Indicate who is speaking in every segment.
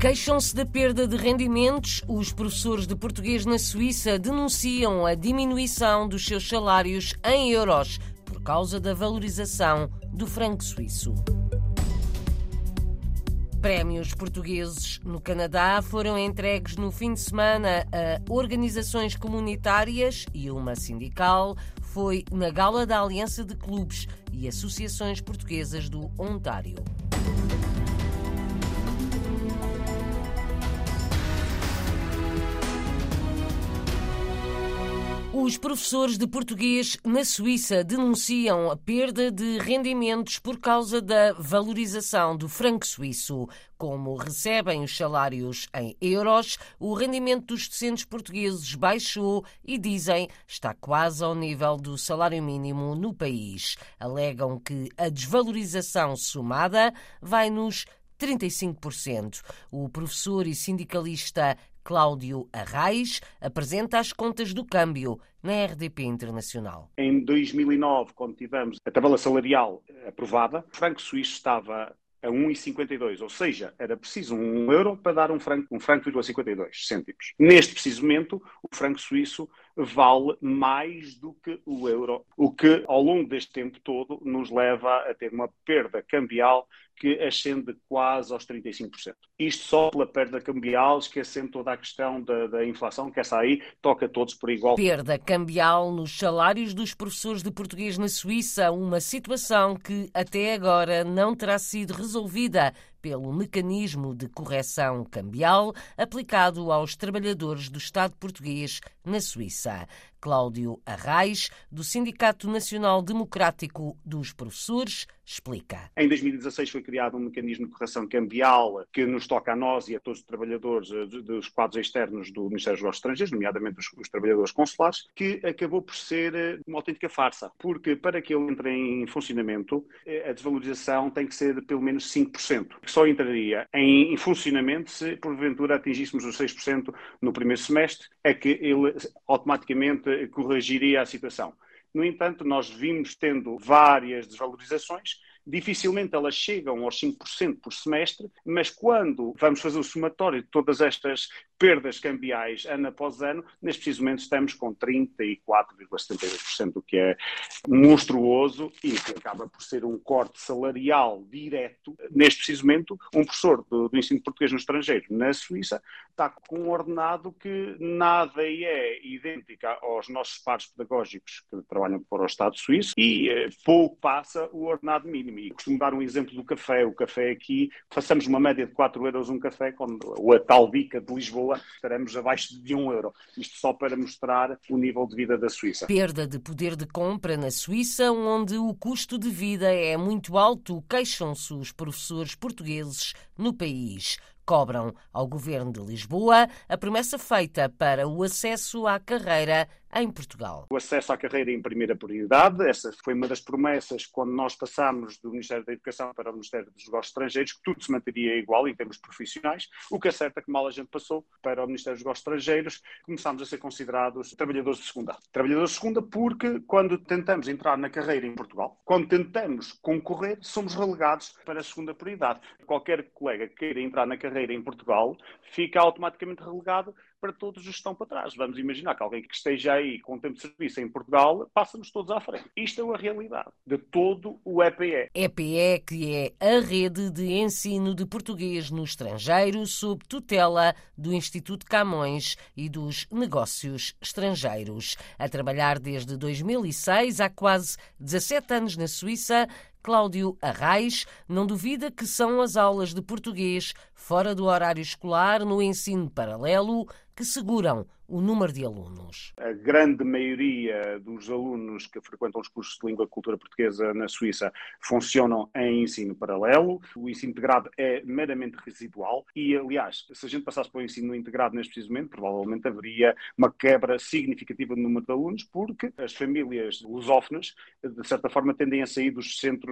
Speaker 1: Queixam-se da perda de rendimentos. Os professores de português na Suíça denunciam a diminuição dos seus salários em euros por causa da valorização do franco suíço. Prémios portugueses no Canadá foram entregues no fim de semana a organizações comunitárias e uma sindical. Foi na gala da Aliança de Clubes e Associações Portuguesas do Ontário. Os professores de português na Suíça denunciam a perda de rendimentos por causa da valorização do franco suíço. Como recebem os salários em euros, o rendimento dos docentes portugueses baixou e dizem está quase ao nível do salário mínimo no país. Alegam que a desvalorização somada vai nos 35%. O professor e sindicalista Cláudio Arraes apresenta as contas do câmbio na RDP Internacional.
Speaker 2: Em 2009, quando tivemos a tabela salarial aprovada, o franco suíço estava a 1,52, ou seja, era preciso um euro para dar um franco, um franco 52 cêntimos. Neste preciso momento, o franco suíço vale mais do que o euro, o que ao longo deste tempo todo nos leva a ter uma perda cambial que ascende quase aos 35%. Isto só pela perda cambial, esquecendo toda a questão da, da, inflação, que essa aí toca todos por igual.
Speaker 1: Perda cambial nos salários dos professores de português na Suíça, uma situação que até agora não terá sido resolvida pelo mecanismo de correção cambial aplicado aos trabalhadores do Estado português na Suíça. Cláudio Arraes, do Sindicato Nacional Democrático dos Professores, explica.
Speaker 2: Em 2016 foi criado um mecanismo de correção cambial que nos toca a nós e a todos os trabalhadores eh, dos quadros externos do Ministério dos Negócios Estrangeiros, nomeadamente os, os, trabalhadores consulares, que acabou por ser eh, uma autêntica farsa, porque para que ele entre em funcionamento, eh, a desvalorização tem que ser de pelo menos 5%, que só entraria em, em funcionamento se porventura atingíssemos os 6% no primeiro semestre, é que ele automaticamente corrigiria a situação. No entanto, nós vimos tendo várias desvalorizações dificilmente elas chegam aos 5% por semestre, mas quando vamos fazer o somatório de todas estas perdas cambiais ano após ano, neste preciso momento estamos com 34,72%, o que é monstruoso e que acaba por ser um corte salarial direto. Neste preciso momento, um professor do, do ensino português no estrangeiro, na Suíça, está com um ordenado que nada é idêntico aos nossos pares pedagógicos que trabalham para o Estado suíço e eh, pouco passa o ordenado mínimo. E costumo dar um exemplo do café. O café aqui, façamos uma média de 4 euros um café, quando a tal dica de Lisboa estaremos abaixo de 1 euro. Isto só para mostrar o nível de vida da Suíça.
Speaker 1: Perda de poder de compra na Suíça, onde o custo de vida é muito alto, queixam-se os professores portugueses no país cobram ao governo de Lisboa a promessa feita para o acesso à carreira em Portugal.
Speaker 2: O acesso à carreira em primeira prioridade, essa foi uma das promessas quando nós passámos do Ministério da Educação para o Ministério dos Negócios Estrangeiros, que tudo se manteria igual em termos profissionais. O que é certo é que mal a gente passou para o Ministério dos Negócios Estrangeiros, começámos a ser considerados trabalhadores de segunda. Trabalhadores de segunda porque quando tentamos entrar na carreira em Portugal, quando tentamos concorrer, somos relegados para a segunda prioridade. Qualquer colega que queira entrar na carreira em Portugal fica automaticamente relegado para todos os que estão para trás. Vamos imaginar que alguém que esteja aí com tempo de serviço em Portugal passa-nos todos à frente. Isto é a realidade de todo o EPE.
Speaker 1: EPE, que é a rede de ensino de português no estrangeiro, sob tutela do Instituto Camões e dos Negócios Estrangeiros. A trabalhar desde 2006, há quase 17 anos na Suíça, Cláudio Arraes não duvida que são as aulas de português fora do horário escolar no ensino paralelo que seguram o número de alunos?
Speaker 2: A grande maioria dos alunos que frequentam os cursos de língua e cultura portuguesa na Suíça funcionam em ensino paralelo. O ensino integrado é meramente residual e, aliás, se a gente passasse para o ensino integrado neste preciso momento, provavelmente haveria uma quebra significativa no número de alunos, porque as famílias lusófonas, de certa forma, tendem a sair dos centros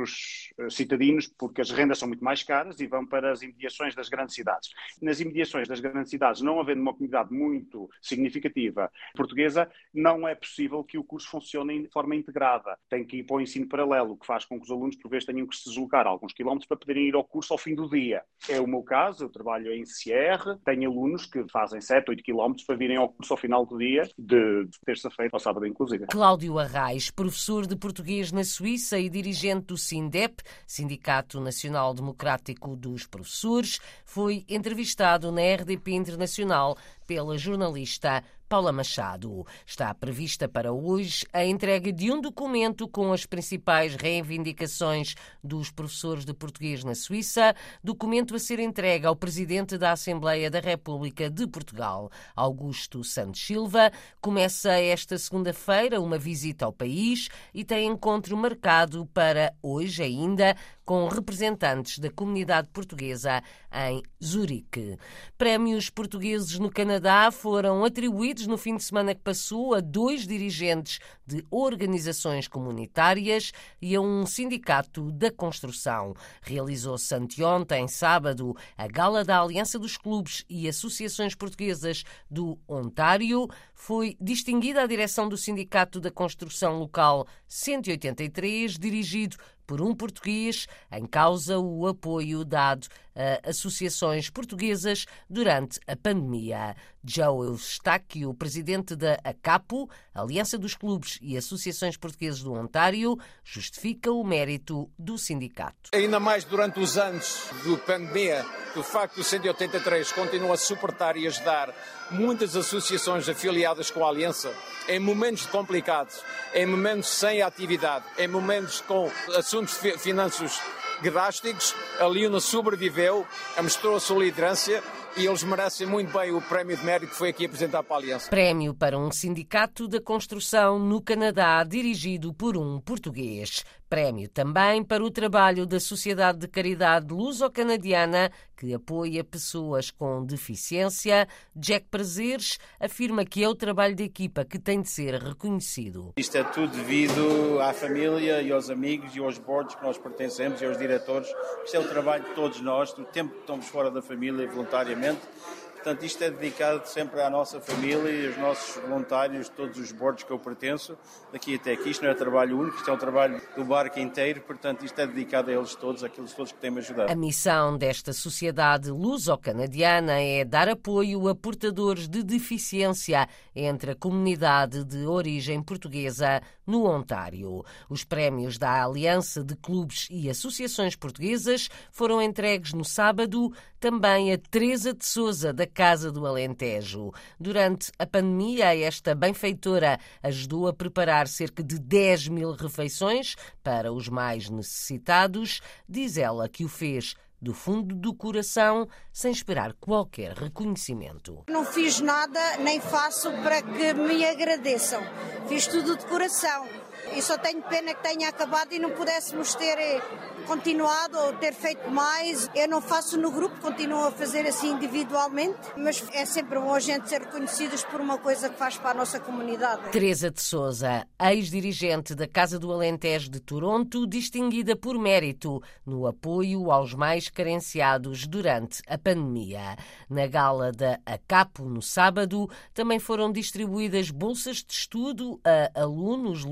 Speaker 2: eh, citadinos porque as rendas são muito mais caras e vão para as imediações das grandes cidades. Nas imediações das grandes cidades, não havendo uma comunidade comunidade muito significativa portuguesa, não é possível que o curso funcione de forma integrada. Tem que ir para o ensino paralelo, o que faz com que os alunos, por vezes, tenham que se deslocar alguns quilómetros para poderem ir ao curso ao fim do dia. É o meu caso, eu trabalho em CR, tenho alunos que fazem 7, 8 quilómetros para virem ao curso ao final do dia, de terça-feira ao sábado, inclusive.
Speaker 1: Cláudio Arraes, professor de português na Suíça e dirigente do SINDEP, Sindicato Nacional Democrático dos Professores, foi entrevistado na RDP Internacional pela jornalista Paula Machado. Está prevista para hoje a entrega de um documento com as principais reivindicações dos professores de português na Suíça, documento a ser entregue ao Presidente da Assembleia da República de Portugal, Augusto Santos Silva. Começa esta segunda-feira uma visita ao país e tem encontro marcado para hoje ainda com representantes da comunidade portuguesa em Zurique. Prémios portugueses no Canadá foram atribuídos no fim de semana que passou a dois dirigentes de organizações comunitárias e a um sindicato da construção. Realizou-se anteontem, sábado, a gala da Aliança dos Clubes e Associações Portuguesas do Ontário. Foi distinguida a direção do Sindicato da Construção Local 183, dirigido por um português, em causa o apoio dado a associações portuguesas durante a pandemia. Joe Eustáquio, presidente da ACAPO, Aliança dos Clubes e Associações Portuguesas do Ontário, justifica o mérito do sindicato.
Speaker 3: Ainda mais durante os anos de pandemia, o facto do 183 continua a suportar e ajudar muitas associações afiliadas com a Aliança em momentos complicados, em momentos sem atividade, em momentos com assuntos financeiros drásticos, a Liuna sobreviveu, mostrou a sua liderança e eles merecem muito bem o prémio de mérito que foi aqui apresentado para a Aliança.
Speaker 1: Prémio para um sindicato da construção no Canadá, dirigido por um português. Prémio também para o trabalho da Sociedade de Caridade Luso-Canadiana, que apoia pessoas com deficiência. Jack Prazeres afirma que é o trabalho de equipa que tem de ser reconhecido.
Speaker 4: Isto é tudo devido à família e aos amigos e aos boards que nós pertencemos e aos diretores. Isto é o trabalho de todos nós, do tempo que estamos fora da família voluntariamente momento Portanto, isto é dedicado sempre à nossa família e aos nossos voluntários, todos os bordos que eu pertenço, daqui até aqui. Isto não é trabalho único, isto é um trabalho do barco inteiro, portanto, isto é dedicado a eles todos, àqueles todos que têm-me ajudado.
Speaker 1: A missão desta sociedade luso-canadiana é dar apoio a portadores de deficiência entre a comunidade de origem portuguesa no Ontário. Os prémios da Aliança de Clubes e Associações Portuguesas foram entregues no sábado também a Teresa de Souza, da Casa do Alentejo. Durante a pandemia, esta benfeitora ajudou a preparar cerca de 10 mil refeições para os mais necessitados. Diz ela que o fez do fundo do coração, sem esperar qualquer reconhecimento.
Speaker 5: Não fiz nada, nem faço para que me agradeçam. Fiz tudo de coração. E só tenho pena que tenha acabado e não pudéssemos ter eh, continuado ou ter feito mais. Eu não faço no grupo, continuo a fazer assim individualmente, mas é sempre bom a gente ser reconhecidos por uma coisa que faz para a nossa comunidade.
Speaker 1: Teresa de Souza, ex-dirigente da Casa do Alentejo de Toronto, distinguida por mérito no apoio aos mais carenciados durante a pandemia. Na gala da ACAPO, no sábado, também foram distribuídas bolsas de estudo a alunos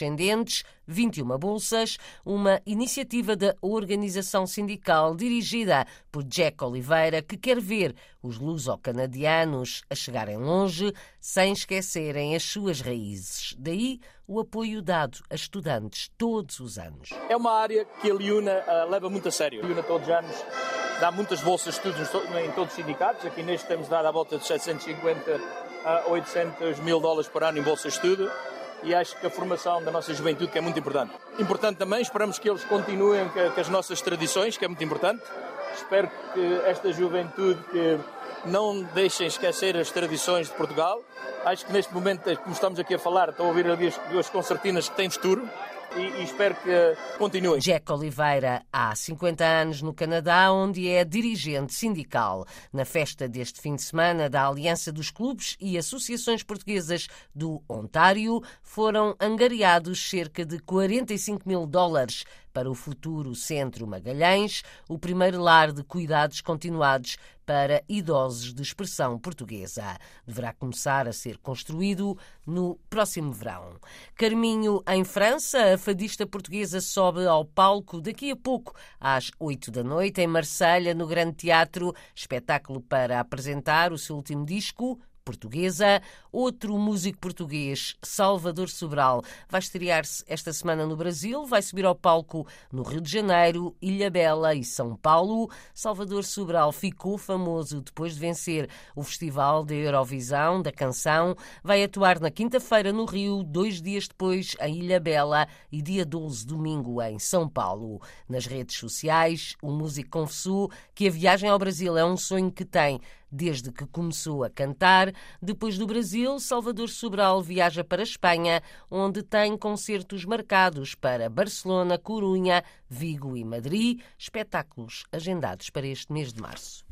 Speaker 1: lusodescendentes 21 bolsas, uma iniciativa da organização sindical dirigida por Jack Oliveira, que quer ver os luso-canadianos a chegarem longe sem esquecerem as suas raízes. Daí o apoio dado a estudantes todos os anos.
Speaker 6: É uma área que a Liuna uh, leva muito a sério. A Liuna todos os anos dá muitas bolsas de estudos em todos os sindicatos. Aqui neste temos dado à volta de 750 a 800 mil dólares por ano em bolsas de estudo e acho que a formação da nossa juventude que é muito importante. Importante também, esperamos que eles continuem com as nossas tradições, que é muito importante. Espero que esta juventude que não deixem esquecer as tradições de Portugal. Acho que neste momento, como estamos aqui a falar, estou a ouvir ali duas concertinas que têm futuro. E, e espero que continue.
Speaker 1: Jack Oliveira, há 50 anos no Canadá, onde é dirigente sindical. Na festa deste fim de semana da Aliança dos Clubes e Associações Portuguesas do Ontário, foram angariados cerca de 45 mil dólares para o futuro Centro Magalhães, o primeiro lar de cuidados continuados para idosos de expressão portuguesa. Deverá começar a ser construído no próximo verão. Carminho, em França, a fadista portuguesa sobe ao palco daqui a pouco, às oito da noite, em Marselha, no Grande Teatro, espetáculo para apresentar o seu último disco, portuguesa. Outro músico português, Salvador Sobral, vai estrear-se esta semana no Brasil, vai subir ao palco no Rio de Janeiro, Ilha Bela e São Paulo. Salvador Sobral ficou famoso depois de vencer o Festival da Eurovisão da Canção. Vai atuar na quinta-feira no Rio, dois dias depois em Ilha Bela e dia 12, domingo, em São Paulo. Nas redes sociais, o músico confessou que a viagem ao Brasil é um sonho que tem desde que começou a cantar. Depois do Brasil, Salvador Sobral viaja para a Espanha, onde tem concertos marcados para Barcelona, Corunha, Vigo e Madrid, espetáculos agendados para este mês de março.